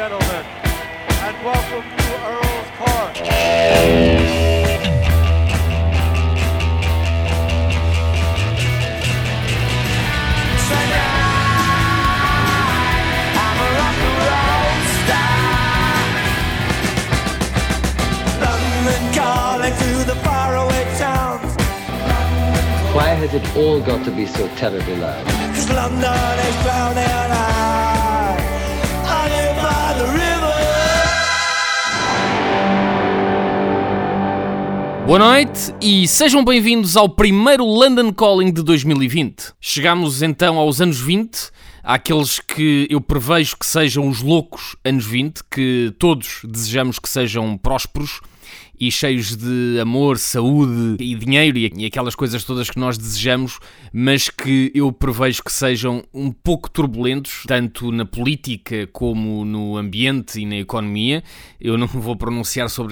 gentlemen, and welcome to Earl's Court. London calling to the faraway towns. Why has it all got to be so terribly loud? Cause London is drowning Boa noite e sejam bem-vindos ao primeiro London Calling de 2020. Chegamos então aos anos 20, àqueles que eu prevejo que sejam os loucos anos 20, que todos desejamos que sejam prósperos e cheios de amor, saúde e dinheiro e aquelas coisas todas que nós desejamos, mas que eu prevejo que sejam um pouco turbulentos, tanto na política como no ambiente e na economia. Eu não vou pronunciar sobre